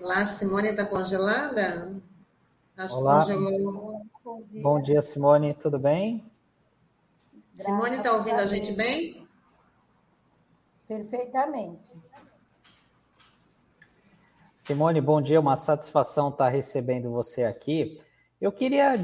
Olá, Simone está congelada? Acho Olá. Bom dia, Simone, tudo bem? Simone, está ouvindo a gente bem? Perfeitamente. Simone, bom dia, uma satisfação estar recebendo você aqui. Eu queria,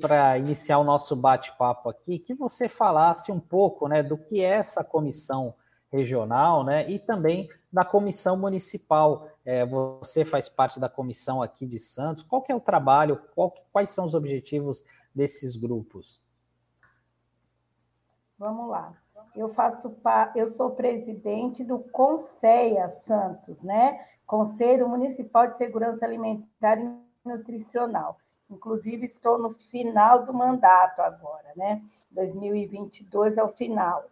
para iniciar o nosso bate-papo aqui, que você falasse um pouco né, do que é essa comissão regional né, e também da comissão municipal. É, você faz parte da comissão aqui de Santos. Qual que é o trabalho? Qual, quais são os objetivos desses grupos? Vamos lá. Eu faço eu sou presidente do Conceia Santos, né? Conselho Municipal de Segurança Alimentar e Nutricional. Inclusive, estou no final do mandato agora, né? 2022 é o final.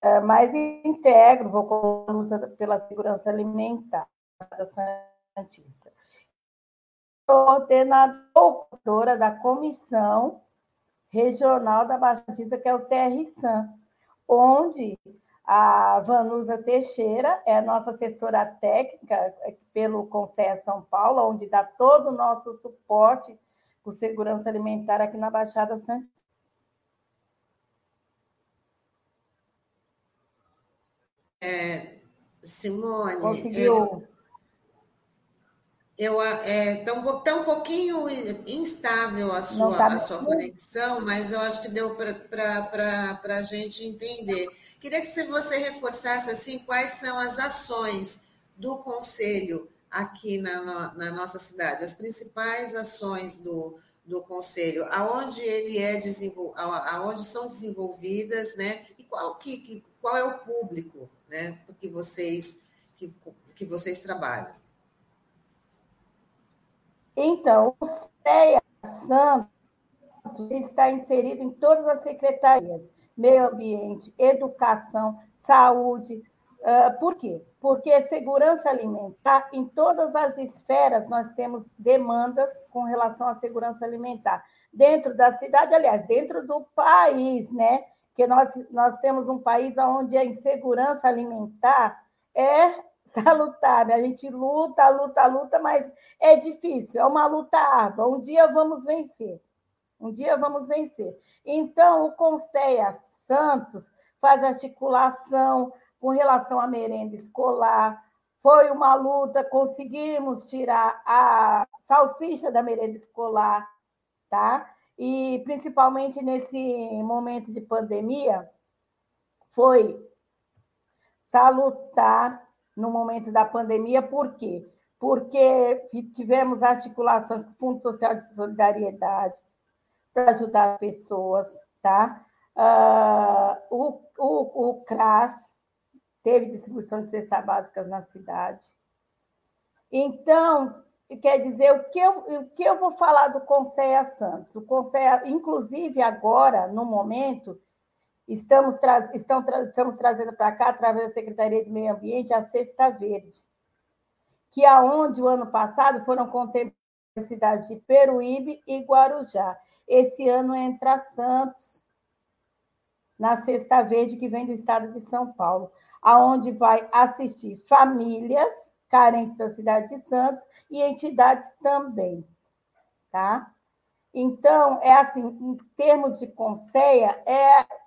É, mas integro, vou com a luta pela segurança alimentar da Santista. Sou coordenadora da Comissão Regional da Baixa Santista, que é o CRSAM, onde a Vanusa Teixeira é a nossa assessora técnica é, pelo Conselho São Paulo, onde dá todo o nosso suporte por segurança alimentar aqui na Baixada Santista. É, Simone. Conseguiu. Eu, é, tá, um, tá um pouquinho instável a sua, tá a sua conexão, mas eu acho que deu para a gente entender. Queria que você reforçasse assim quais são as ações do Conselho aqui na, na nossa cidade, as principais ações do, do Conselho, aonde ele é desenvol... aonde são desenvolvidas, né? E qual, que, qual é o público né? que, vocês, que, que vocês trabalham? Então, o CEA Santos está inserido em todas as secretarias, meio ambiente, educação, saúde. Uh, por quê? Porque segurança alimentar, em todas as esferas, nós temos demandas com relação à segurança alimentar. Dentro da cidade, aliás, dentro do país, né? Que nós, nós temos um país onde a insegurança alimentar é salutar. Né? A gente luta, luta, luta, mas é difícil, é uma luta árdua. Um dia vamos vencer. Um dia vamos vencer. Então, o Conceia Santos faz articulação com relação à merenda escolar. Foi uma luta, conseguimos tirar a salsicha da merenda escolar, tá? E principalmente nesse momento de pandemia, foi salutar no momento da pandemia, por quê? Porque tivemos articulações com o Fundo Social de Solidariedade para ajudar as pessoas, tá? Uh, o, o, o CRAS teve distribuição de cestas básicas na cidade. Então, quer dizer, o que eu, o que eu vou falar do Conceia Santos? O Conceia, inclusive agora, no momento, Estamos, tra estão tra estamos trazendo para cá, através da Secretaria de Meio Ambiente, a Cesta Verde, que aonde o ano passado foram contempladas as cidades de Peruíbe e Guarujá. Esse ano entra Santos, na Cesta Verde, que vem do estado de São Paulo, aonde vai assistir famílias carentes da cidade de Santos e entidades também, tá? Então, é assim, em termos de conceia, é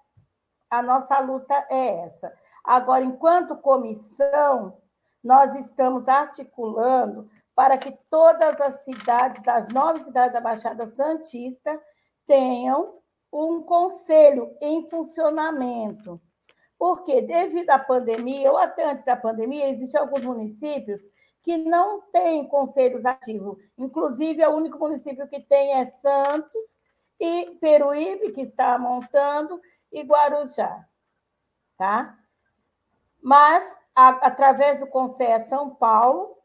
a nossa luta é essa. Agora, enquanto comissão, nós estamos articulando para que todas as cidades, das nove cidades da Baixada Santista, tenham um conselho em funcionamento. Porque, devido à pandemia, ou até antes da pandemia, existem alguns municípios que não têm conselhos ativos. Inclusive, o único município que tem é Santos e Peruíbe, que está montando, e Guarujá, tá? Mas, a, através do Conselho São Paulo,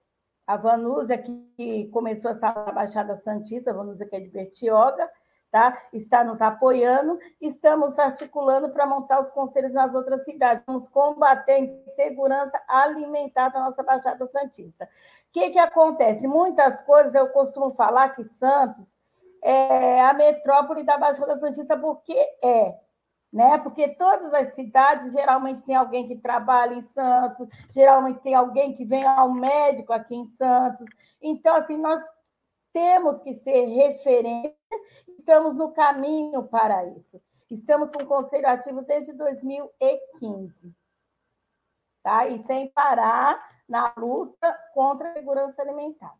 a Vanusa, que começou essa Baixada Santista, a Vanusa que é de Bertioga, tá? está nos apoiando, estamos articulando para montar os conselhos nas outras cidades. Vamos combater a insegurança alimentar da nossa Baixada Santista. O que, que acontece? Muitas coisas eu costumo falar que Santos é a metrópole da Baixada Santista, porque é. Né? Porque todas as cidades geralmente tem alguém que trabalha em Santos, geralmente tem alguém que vem ao médico aqui em Santos. Então, assim, nós temos que ser referência, estamos no caminho para isso. Estamos com o Conselho Ativo desde 2015. Tá? E sem parar na luta contra a segurança alimentar.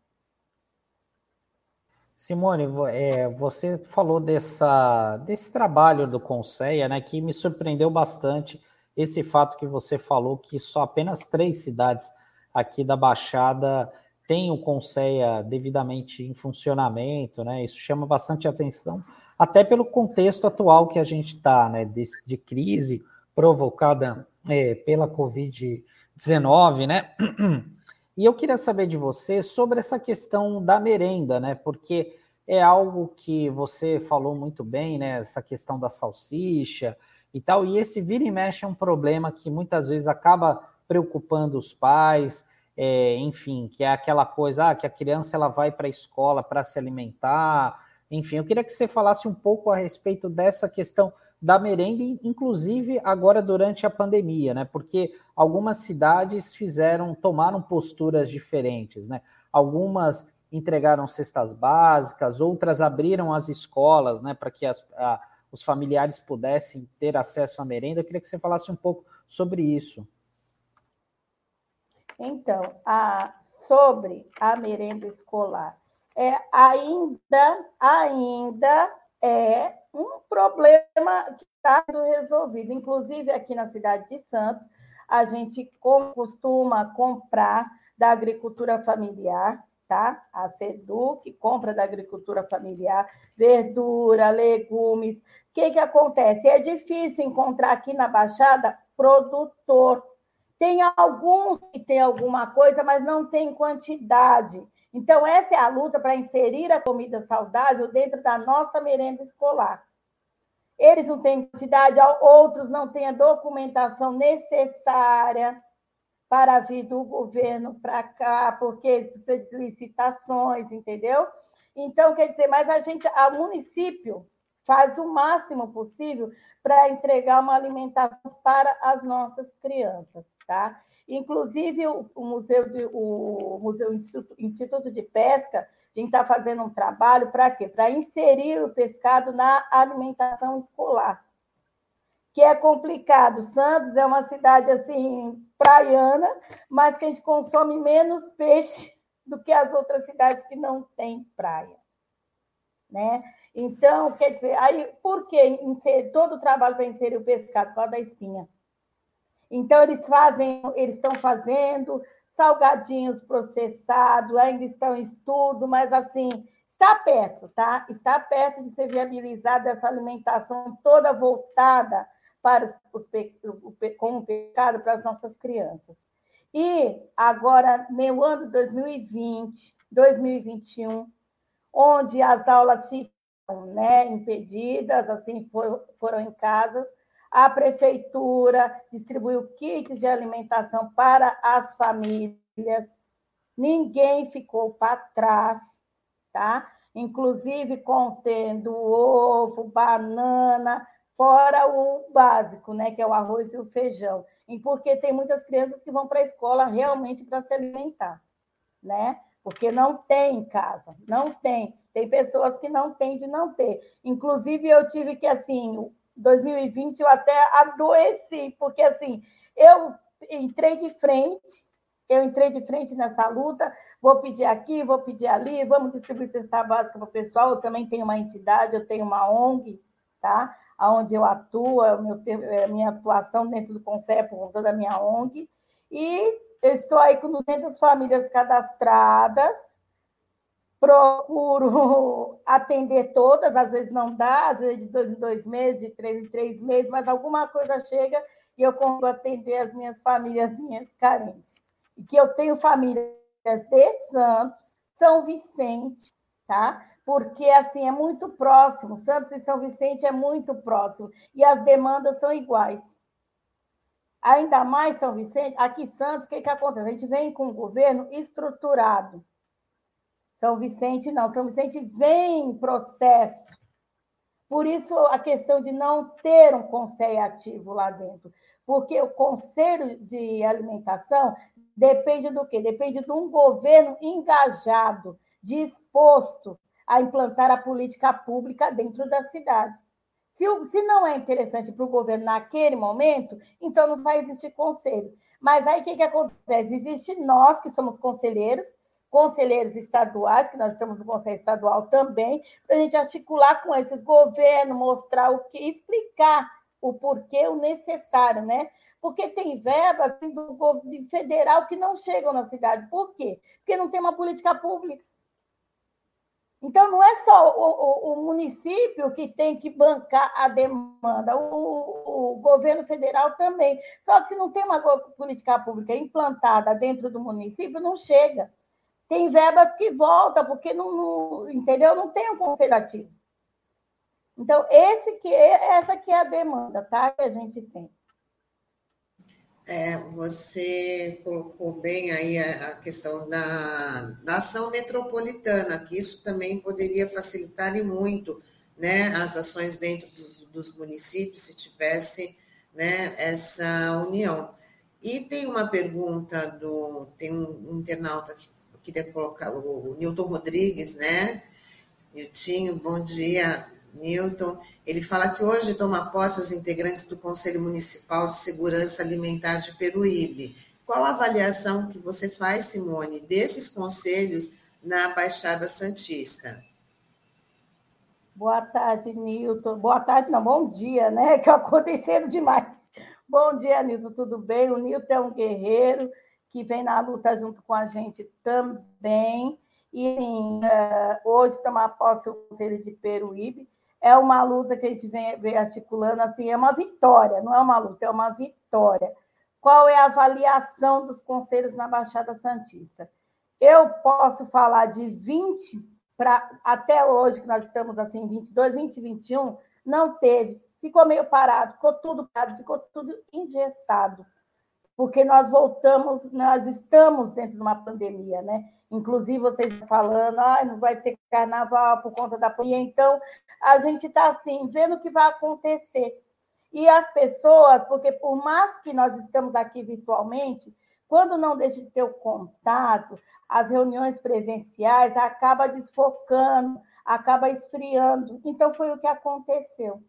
Simone, é, você falou dessa, desse trabalho do Conselho, né, que me surpreendeu bastante esse fato que você falou que só apenas três cidades aqui da Baixada tem o Conceia devidamente em funcionamento, né? Isso chama bastante atenção, até pelo contexto atual que a gente está, né? De, de, crise provocada é, pela Covid-19, né? E eu queria saber de você sobre essa questão da merenda, né? Porque é algo que você falou muito bem, né? Essa questão da salsicha e tal. E esse vira e mexe é um problema que muitas vezes acaba preocupando os pais é, enfim, que é aquela coisa ah, que a criança ela vai para a escola para se alimentar, enfim, eu queria que você falasse um pouco a respeito dessa questão da merenda, inclusive agora durante a pandemia, né? Porque algumas cidades fizeram, tomaram posturas diferentes, né? Algumas entregaram cestas básicas, outras abriram as escolas, né, para que as, a, os familiares pudessem ter acesso à merenda. Eu queria que você falasse um pouco sobre isso. Então, a, sobre a merenda escolar, é, ainda, ainda é um problema que está resolvido. Inclusive, aqui na cidade de Santos, a gente costuma comprar da agricultura familiar, tá? A SEDUC compra da agricultura familiar, verdura, legumes. O que, que acontece? É difícil encontrar aqui na Baixada produtor tem alguns que têm alguma coisa, mas não tem quantidade. Então, essa é a luta para inserir a comida saudável dentro da nossa merenda escolar. Eles não têm quantidade, outros não têm a documentação necessária para vir do governo para cá, porque precisa de licitações, entendeu? Então, quer dizer, mas a gente, o município faz o máximo possível para entregar uma alimentação para as nossas crianças. Tá? Inclusive, o, Museu, de, o Museu Instituto, Instituto de Pesca, a gente está fazendo um trabalho para quê? Para inserir o pescado na alimentação escolar. Que é complicado. Santos é uma cidade assim praiana, mas que a gente consome menos peixe do que as outras cidades que não têm praia. Né? Então, quer dizer, aí por que todo o trabalho para inserir o pescado por causa da espinha? Então, eles fazem, eles estão fazendo salgadinhos processados, ainda estão em estudo, mas assim, está perto, tá? Está perto de ser viabilizada essa alimentação toda voltada para os, os, o pecado para as nossas crianças. E agora, no ano 2020, 2021, onde as aulas ficam né, impedidas, assim, for, foram em casa, a prefeitura distribuiu kits de alimentação para as famílias. Ninguém ficou para trás, tá? Inclusive contendo ovo, banana, fora o básico, né, que é o arroz e o feijão. E porque tem muitas crianças que vão para a escola realmente para se alimentar, né? Porque não tem em casa, não tem. Tem pessoas que não têm de não ter. Inclusive, eu tive que, assim, 2020 eu até adoeci, porque assim, eu entrei de frente, eu entrei de frente nessa luta, vou pedir aqui, vou pedir ali, vamos distribuir cesta básica para o pessoal, eu também tenho uma entidade, eu tenho uma ONG, tá? Onde eu atuo, é é minha atuação dentro do CONCEP, com toda a minha ONG, e eu estou aí com 200 famílias cadastradas, procuro atender todas, às vezes não dá, às vezes de dois em dois meses, de três em três meses, mas alguma coisa chega e eu consigo atender as minhas famílias carentes. E que eu tenho famílias de Santos, São Vicente, tá? porque assim é muito próximo. Santos e São Vicente é muito próximo e as demandas são iguais. Ainda mais São Vicente, aqui Santos, o que, que acontece? A gente vem com um governo estruturado. São Vicente não, São Vicente vem em processo. Por isso a questão de não ter um conselho ativo lá dentro. Porque o conselho de alimentação depende do quê? Depende de um governo engajado, disposto a implantar a política pública dentro da cidade. Se, se não é interessante para o governo naquele momento, então não vai existir conselho. Mas aí o que, que acontece? Existe nós, que somos conselheiros, conselheiros estaduais, que nós estamos no Conselho Estadual também, para a gente articular com esses governos, mostrar o que, explicar o porquê, o necessário, né? Porque tem verbas assim, do governo federal que não chegam na cidade. Por quê? Porque não tem uma política pública. Então, não é só o, o, o, município que tem que bancar a demanda, o, o, governo federal também. Só que se não tem uma política pública implantada dentro do município, não chega. Tem verbas que voltam, porque não, não entendeu? Não tem um conselho ativo. Então, esse que essa que é a demanda, tá? Que a gente tem. É, você colocou bem aí a, a questão da, da, ação metropolitana, que isso também poderia facilitar e muito né, as ações dentro dos, dos municípios, se tivesse né, essa união. E tem uma pergunta do. Tem um, internauta que queria colocar, o, Newton Rodrigues, né? Niltinho, bom dia, Newton. Ele fala que hoje toma posse os integrantes do Conselho Municipal de Segurança Alimentar de Peruíbe. Qual a avaliação que você faz, Simone, desses conselhos na Baixada Santista? Boa tarde, Nilton. Boa tarde, não, bom dia, né? Que acontecendo demais. Bom dia, Nilton, tudo bem? O Nilton é um guerreiro que vem na luta junto com a gente também. E assim, hoje toma posse o Conselho de Peruíbe é uma luta que a gente vem, vem articulando, assim, é uma vitória, não é uma luta, é uma vitória. Qual é a avaliação dos conselhos na Baixada Santista? Eu posso falar de 20 para até hoje, que nós estamos assim, 22, 20, 21, não teve. Ficou meio parado, ficou tudo parado, ficou tudo engessado. Porque nós voltamos, nós estamos dentro de uma pandemia, né? Inclusive, vocês falando, ah, não vai ter carnaval por conta da pandemia. Então, a gente está assim, vendo o que vai acontecer. E as pessoas, porque por mais que nós estamos aqui virtualmente, quando não deixa de ter o contato, as reuniões presenciais acaba desfocando, acaba esfriando. Então, foi o que aconteceu.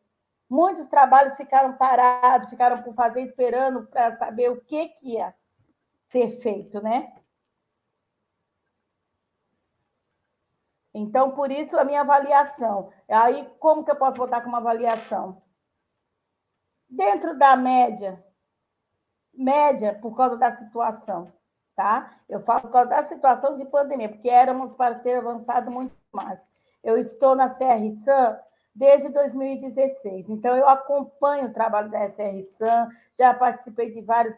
Muitos trabalhos ficaram parados, ficaram por fazer, esperando para saber o que, que ia ser feito, né? Então, por isso, a minha avaliação. Aí, como que eu posso botar como avaliação? Dentro da média, média por causa da situação, tá? Eu falo por causa da situação de pandemia, porque éramos para ter avançado muito mais. Eu estou na CRSAM desde 2016, então eu acompanho o trabalho da CRSAM, já participei de várias,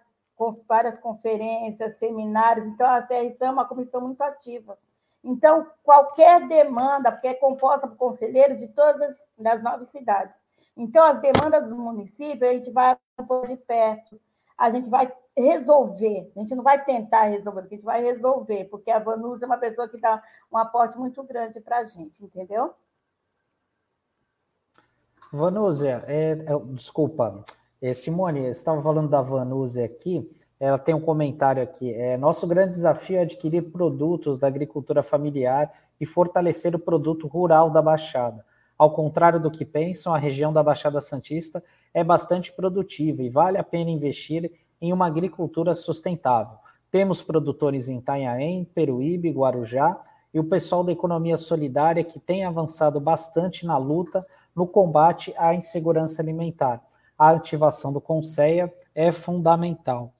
várias conferências, seminários, então a CRSAM é uma comissão muito ativa. Então, qualquer demanda, porque é composta por conselheiros de todas as nove cidades. Então, as demandas do município, a gente vai acompanhar de perto, a gente vai resolver, a gente não vai tentar resolver, a gente vai resolver, porque a Vanusa é uma pessoa que dá um aporte muito grande para a gente, entendeu? Vanúzia, é, é, desculpa, é, Simone, estava falando da Vanúzia aqui, ela tem um comentário aqui. É, Nosso grande desafio é adquirir produtos da agricultura familiar e fortalecer o produto rural da Baixada. Ao contrário do que pensam, a região da Baixada Santista é bastante produtiva e vale a pena investir em uma agricultura sustentável. Temos produtores em Itanhaém, Peruíbe, Guarujá e o pessoal da economia solidária que tem avançado bastante na luta no combate à insegurança alimentar. A ativação do Conceia é fundamental.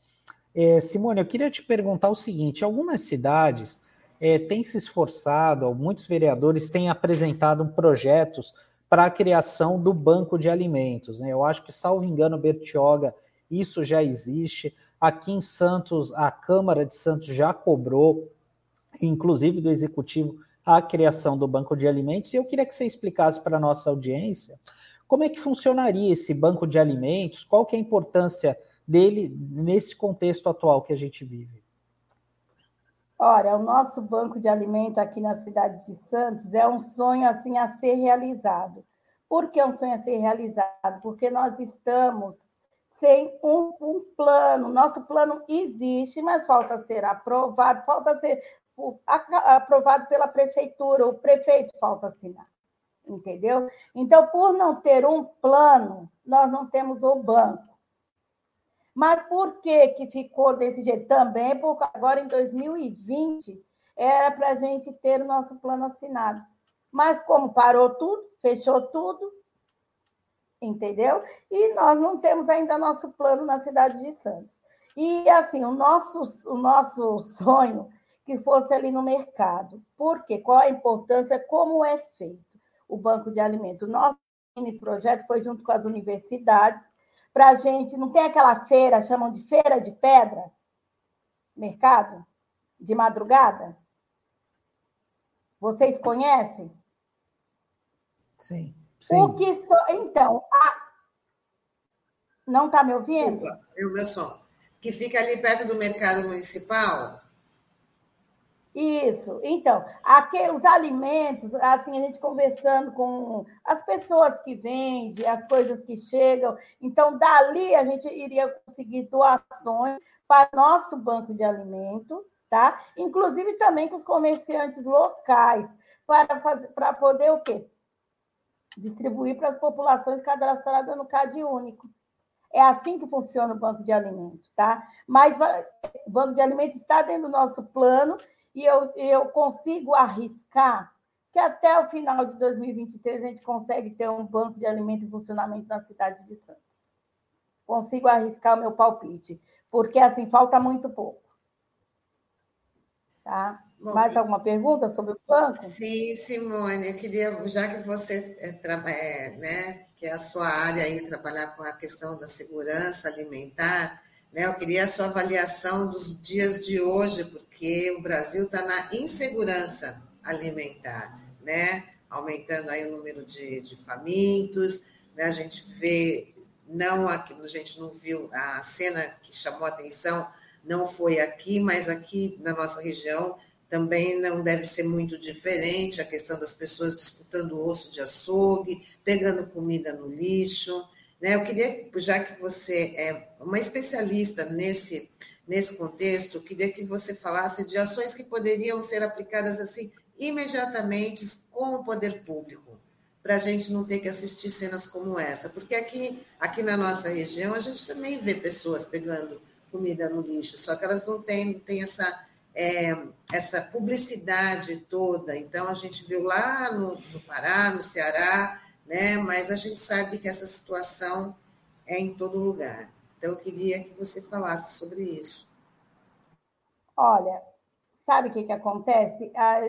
É, Simone, eu queria te perguntar o seguinte: algumas cidades é, têm se esforçado, muitos vereadores têm apresentado projetos para a criação do banco de alimentos. Né? Eu acho que, salvo engano, Bertioga, isso já existe. Aqui em Santos, a Câmara de Santos já cobrou, inclusive do Executivo a criação do banco de alimentos. E eu queria que você explicasse para a nossa audiência como é que funcionaria esse banco de alimentos, qual que é a importância dele nesse contexto atual que a gente vive. Olha, o nosso banco de alimento aqui na cidade de Santos é um sonho assim a ser realizado. Por que é um sonho a ser realizado? Porque nós estamos sem um, um plano. Nosso plano existe, mas falta ser aprovado, falta ser aprovado pela prefeitura, o prefeito falta assinar. Entendeu? Então, por não ter um plano, nós não temos o banco. Mas por que, que ficou desse jeito? Também porque agora em 2020 era para a gente ter o nosso plano assinado. Mas como parou tudo, fechou tudo, entendeu? E nós não temos ainda nosso plano na cidade de Santos. E assim, o nosso, o nosso sonho que fosse ali no mercado. Por quê? Qual a importância? Como é feito o banco de alimentos? O nosso projeto foi junto com as universidades para a gente. Não tem aquela feira, chamam de feira de pedra? Mercado? De madrugada? Vocês conhecem? Sim. Sim. O que so... Então, a... não está me ouvindo? Eu, meu som. Que fica ali perto do mercado municipal? Isso. Então, aqueles alimentos, assim, a gente conversando com as pessoas que vendem, as coisas que chegam. Então, dali a gente iria conseguir doações para nosso banco de alimento, tá? Inclusive também com os comerciantes locais, para, fazer, para poder o quê? distribuir para as populações cadastradas no CAD único. É assim que funciona o banco de alimentos, tá? Mas o banco de alimentos está dentro do nosso plano e eu, eu consigo arriscar que até o final de 2023 a gente consegue ter um banco de alimentos em funcionamento na cidade de Santos. Consigo arriscar o meu palpite, porque assim falta muito pouco. Tá? Bom, Mais alguma pergunta sobre o banco? Sim, Simone, eu queria, já que você é, né, que é a sua área aí, trabalhar com a questão da segurança alimentar, né, eu queria a sua avaliação dos dias de hoje, porque o Brasil está na insegurança alimentar, né? Aumentando aí o número de, de famintos, né? A gente vê, não aqui, a gente não viu a cena que chamou a atenção, não foi aqui, mas aqui na nossa região também não deve ser muito diferente a questão das pessoas disputando osso de açougue, pegando comida no lixo. Né? Eu queria, já que você é uma especialista nesse, nesse contexto, queria que você falasse de ações que poderiam ser aplicadas assim imediatamente com o poder público, para a gente não ter que assistir cenas como essa. Porque aqui, aqui na nossa região a gente também vê pessoas pegando comida no lixo, só que elas não têm, têm essa é, essa publicidade toda. Então, a gente viu lá no, no, Pará, no Ceará, né? mas a gente sabe que essa situação é em todo lugar. Então, eu queria que você falasse sobre isso. Olha, sabe o que, que acontece? Ah,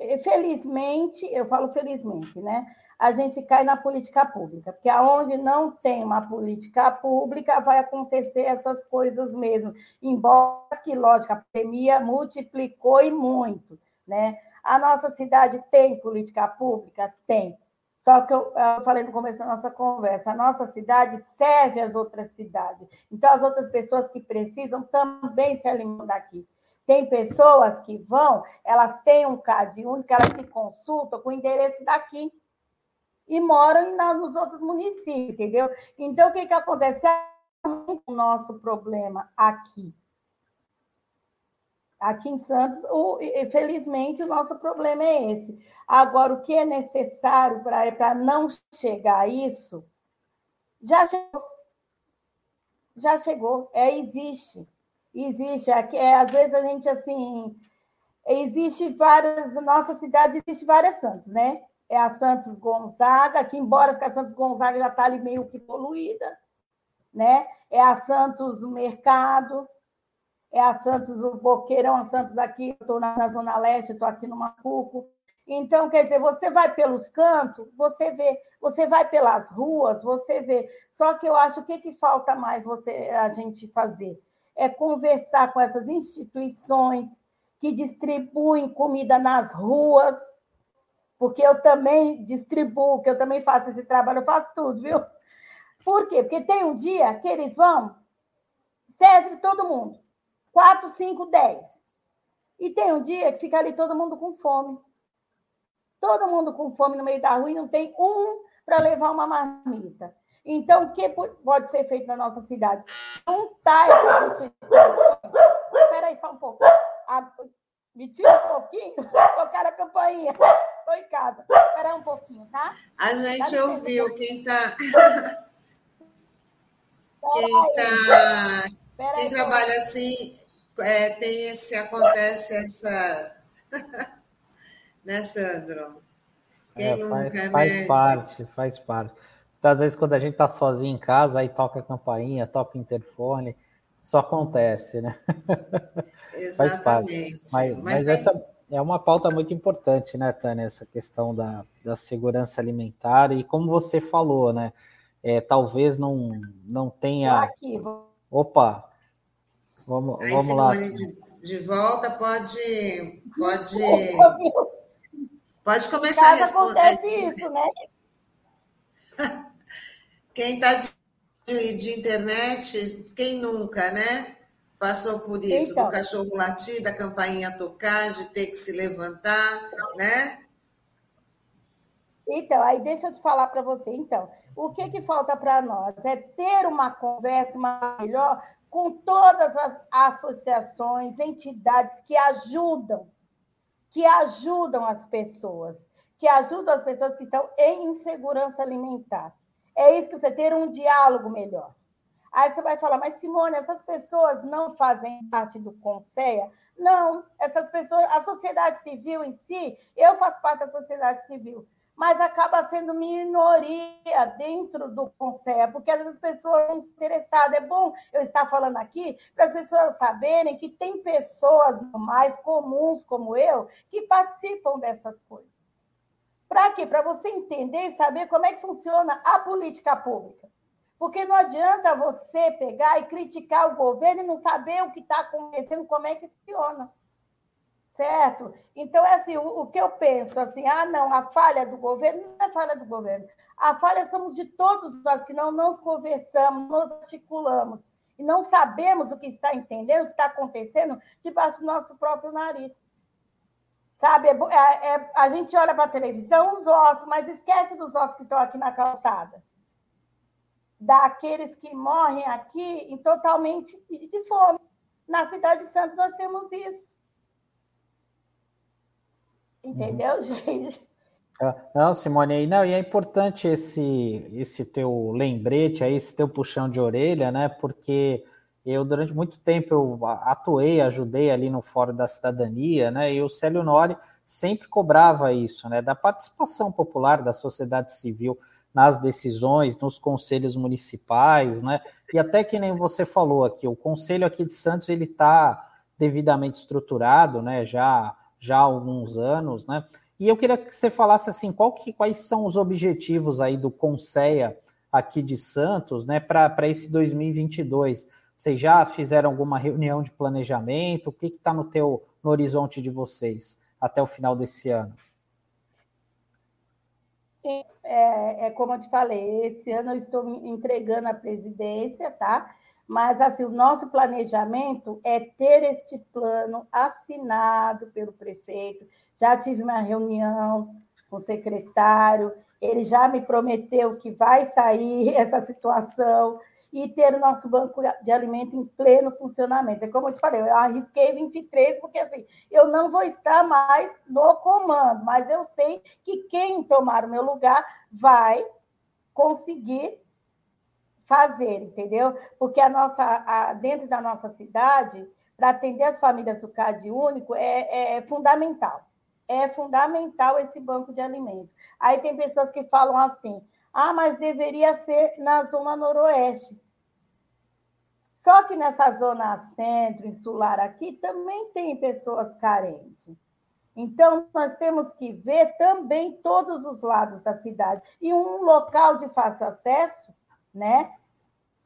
infelizmente, eu falo felizmente, né? a gente cai na política pública, porque aonde não tem uma política pública vai acontecer essas coisas mesmo. Embora que, lógico, a pandemia multiplicou e muito, né? A nossa cidade tem política pública? Tem. Só que eu, eu, falei no começo da nossa conversa, a nossa cidade serve as outras cidades. Então, as outras pessoas que precisam também se alimentam daqui. Tem pessoas que vão, elas têm um CAD único, elas se consultam com o endereço daqui e moram nos outros municípios, entendeu? Então, o que, que acontece? É o nosso problema aqui. Aqui em Santos, o, felizmente, o nosso problema é esse. Agora, o que é necessário para não chegar a isso, já chegou. Já chegou, é, existe. Existe. É, é, às vezes a gente, assim, existe várias, nossa cidade existe várias Santos, né? é a Santos Gonzaga, que embora a Santos Gonzaga já está ali meio que poluída, né? É a Santos Mercado, é a Santos o Boqueirão, a Santos aqui, estou na Zona Leste, estou aqui no Macuco. Então, quer dizer, você vai pelos cantos, você vê, você vai pelas ruas, você vê. Só que eu acho que que falta mais você a gente fazer é conversar com essas instituições que distribuem comida nas ruas, porque eu também distribuo, que eu também faço esse trabalho, eu faço tudo, viu? Por quê? Porque tem um dia que eles vão, serve todo mundo, quatro, cinco, dez. E tem um dia que fica ali todo mundo com fome. Todo mundo com fome no meio da rua e não tem um para levar uma marmita. Então, o que pode ser feito na nossa cidade? Juntar essas instituições. Espera aí só um pouco. Me tira um pouquinho, tocar a campainha. Estou em casa. Espera um pouquinho, tá? A gente ouviu quem está. Quem, tá... quem aí, trabalha assim, é, tem esse, acontece essa. né, Sandro? Quem é, nunca, faz, né? faz parte, faz parte. Então, às vezes, quando a gente está sozinho em casa, aí toca a campainha, toca o interfone, isso acontece, né? Exatamente. Mas, mas, mas essa é uma pauta muito importante, né, Tânia? Essa questão da, da segurança alimentar e como você falou, né? É, talvez não, não tenha. Aqui, vou... Opa! Vamos, Aí, vamos lá. De, de volta, pode. Pode, pode começar a responder. acontece isso, né? Quem está de, de, internet, quem nunca, né? Passou por isso, então, do cachorro latir, da campainha tocar, de ter que se levantar, né? Então, aí deixa eu te falar para você. Então, o que, que falta para nós? É ter uma conversa melhor com todas as associações, entidades que ajudam, que ajudam as pessoas, que ajudam as pessoas que estão em insegurança alimentar. É isso que você ter um diálogo melhor. Aí você vai falar, mas Simone, essas pessoas não fazem parte do Conceia? Não, essas pessoas, a sociedade civil em si, eu faço parte da sociedade civil, mas acaba sendo minoria dentro do Conceia, porque as pessoas estão interessadas. É bom eu estar falando aqui para as pessoas saberem que tem pessoas mais comuns como eu que participam dessas coisas. Para quê? Para você entender e saber como é que funciona a política pública. Porque não adianta você pegar e criticar o governo e não saber o que está acontecendo, como é que funciona. Certo? Então, é assim, o, o, que eu penso, assim, ah, não, a falha do governo não é falha do governo. A falha somos de todos nós que não nos conversamos, nos articulamos e não sabemos o que está entendendo, o que está acontecendo debaixo do nosso próprio nariz. Sabe, é, é, é, a gente olha para a televisão, os ossos, mas esquece dos ossos que estão aqui na calçada. Daqueles que morrem aqui totalmente de fome. Na cidade de Santos nós temos isso. Entendeu, gente? É, não, Simone, não, e é importante esse, esse teu lembrete aí, esse teu puxão de orelha, né? Porque eu, durante muito tempo, eu atuei, ajudei ali no Fórum da Cidadania, né? E o Célio Nori sempre cobrava isso, né? Da participação popular da sociedade civil nas decisões, nos conselhos municipais, né? E até que nem você falou aqui, o conselho aqui de Santos ele está devidamente estruturado, né? Já já há alguns anos, né? E eu queria que você falasse assim, que, quais são os objetivos aí do Conceia aqui de Santos, né? Para esse 2022 vocês já fizeram alguma reunião de planejamento? O que está no teu no horizonte de vocês até o final desse ano? É, é, como eu te falei, esse ano eu estou entregando a presidência, tá? Mas assim, o nosso planejamento é ter este plano assinado pelo prefeito. Já tive uma reunião com o secretário, ele já me prometeu que vai sair essa situação e ter o nosso banco de alimento em pleno funcionamento. É como eu te falei, eu arrisquei 23, porque assim, eu não vou estar mais no comando, mas eu sei que quem tomar o meu lugar vai conseguir fazer, entendeu? Porque a nossa, a, dentro da nossa cidade, para atender as famílias do CAD único, é, é fundamental. É fundamental esse banco de alimento. Aí tem pessoas que falam assim: ah, mas deveria ser na zona noroeste. Só que nessa zona centro, insular aqui, também tem pessoas carentes. Então, nós temos que ver também todos os lados da cidade. E um local de fácil acesso, né?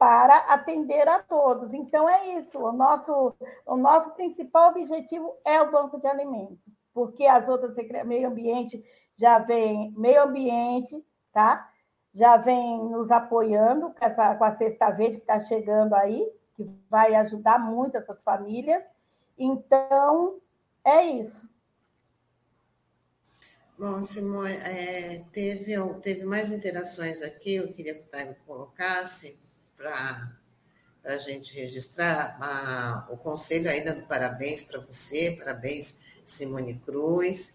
para atender a todos. Então, é isso. O nosso, o nosso principal objetivo é o banco de alimentos, porque as outras, meio ambiente, já vem, meio ambiente, tá? Já vem nos apoiando com, essa, com a Cesta Verde que está chegando aí, que vai ajudar muito essas famílias. Então, é isso. Bom, Simone, é, teve, teve mais interações aqui, eu queria que o Taio colocasse para a gente registrar. A, o conselho aí dando parabéns para você, parabéns, Simone Cruz.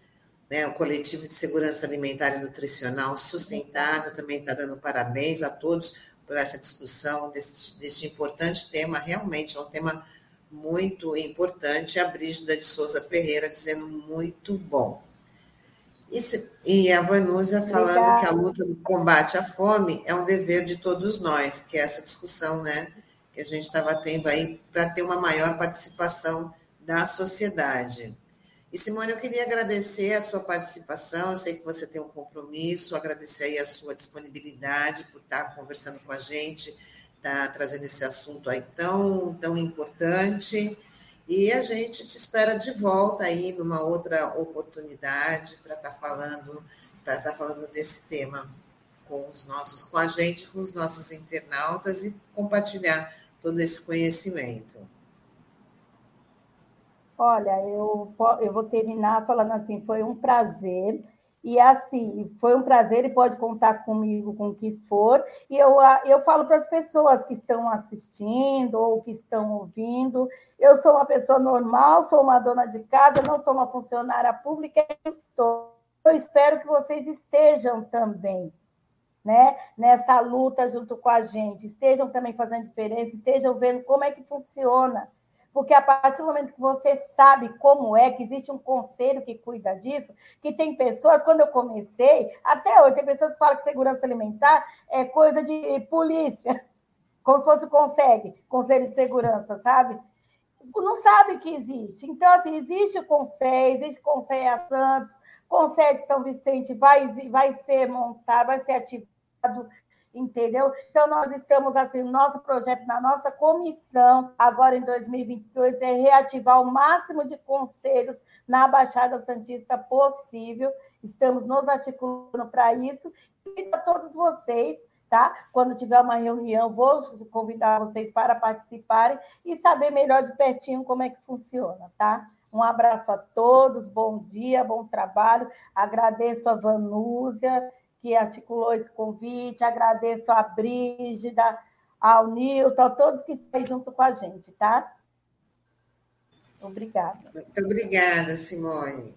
Né, o coletivo de segurança alimentar e nutricional sustentável também está dando parabéns a todos por essa discussão desse, deste importante tema. Realmente é um tema muito importante. A Brígida de Souza Ferreira dizendo muito bom. E, e a Vanusa falando Obrigada. que a luta do combate à fome é um dever de todos nós, que é essa discussão né, que a gente estava tendo aí para ter uma maior participação da sociedade. E, Simone, eu queria agradecer a sua participação, eu sei que você tem um compromisso, agradecer aí a sua disponibilidade por estar conversando com a gente, estar tá trazendo esse assunto aí tão, tão importante. E a gente te espera de volta aí numa outra oportunidade para estar tá falando, para estar tá falando desse tema com os nossos, com a gente, com os nossos internautas e compartilhar todo esse conhecimento. Olha, eu, eu vou terminar falando assim, foi um prazer e assim, foi um prazer e pode contar comigo com o que for. E eu, eu falo para as pessoas que estão assistindo ou que estão ouvindo: eu sou uma pessoa normal, sou uma dona de casa, não sou uma funcionária pública, estou. Eu espero que vocês estejam também. Né, nessa luta junto com a gente, estejam também fazendo diferença, estejam vendo como é que funciona porque a partir do momento que você sabe como é, que existe um conselho que cuida disso, que tem pessoas, quando eu comecei, até hoje, tem pessoas que falam que segurança alimentar é coisa de polícia, como se fosse consegue, conselho de segurança, sabe? Não sabe que existe. Então, assim, existe o conselho, existe o conselho a Santos, conselho de São Vicente vai, vai ser montado, vai ser ativado entendeu? Então, nós estamos, assim, nosso projeto na nossa comissão, agora em 2022, é reativar o máximo de conselhos na Baixada Santista possível. Estamos nos articulando para isso. E para todos vocês, tá? Quando tiver uma reunião, vou convidar vocês para participarem e saber melhor de pertinho como é que funciona, tá? Um abraço a todos, bom dia, bom trabalho. Agradeço a Vanúzia que articulou esse convite, agradeço a Brígida, ao Nilton, a todos que estão junto com a gente, tá? Obrigada. Muito obrigada, Simone.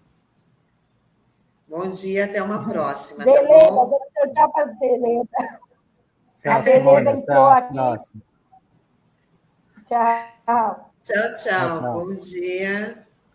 Bom dia, até uma próxima. Beleza, tá bom? tchau para a Beleza. a Beleza entrou aqui. Próxima. Tchau. Tchau, tchau. Bom dia.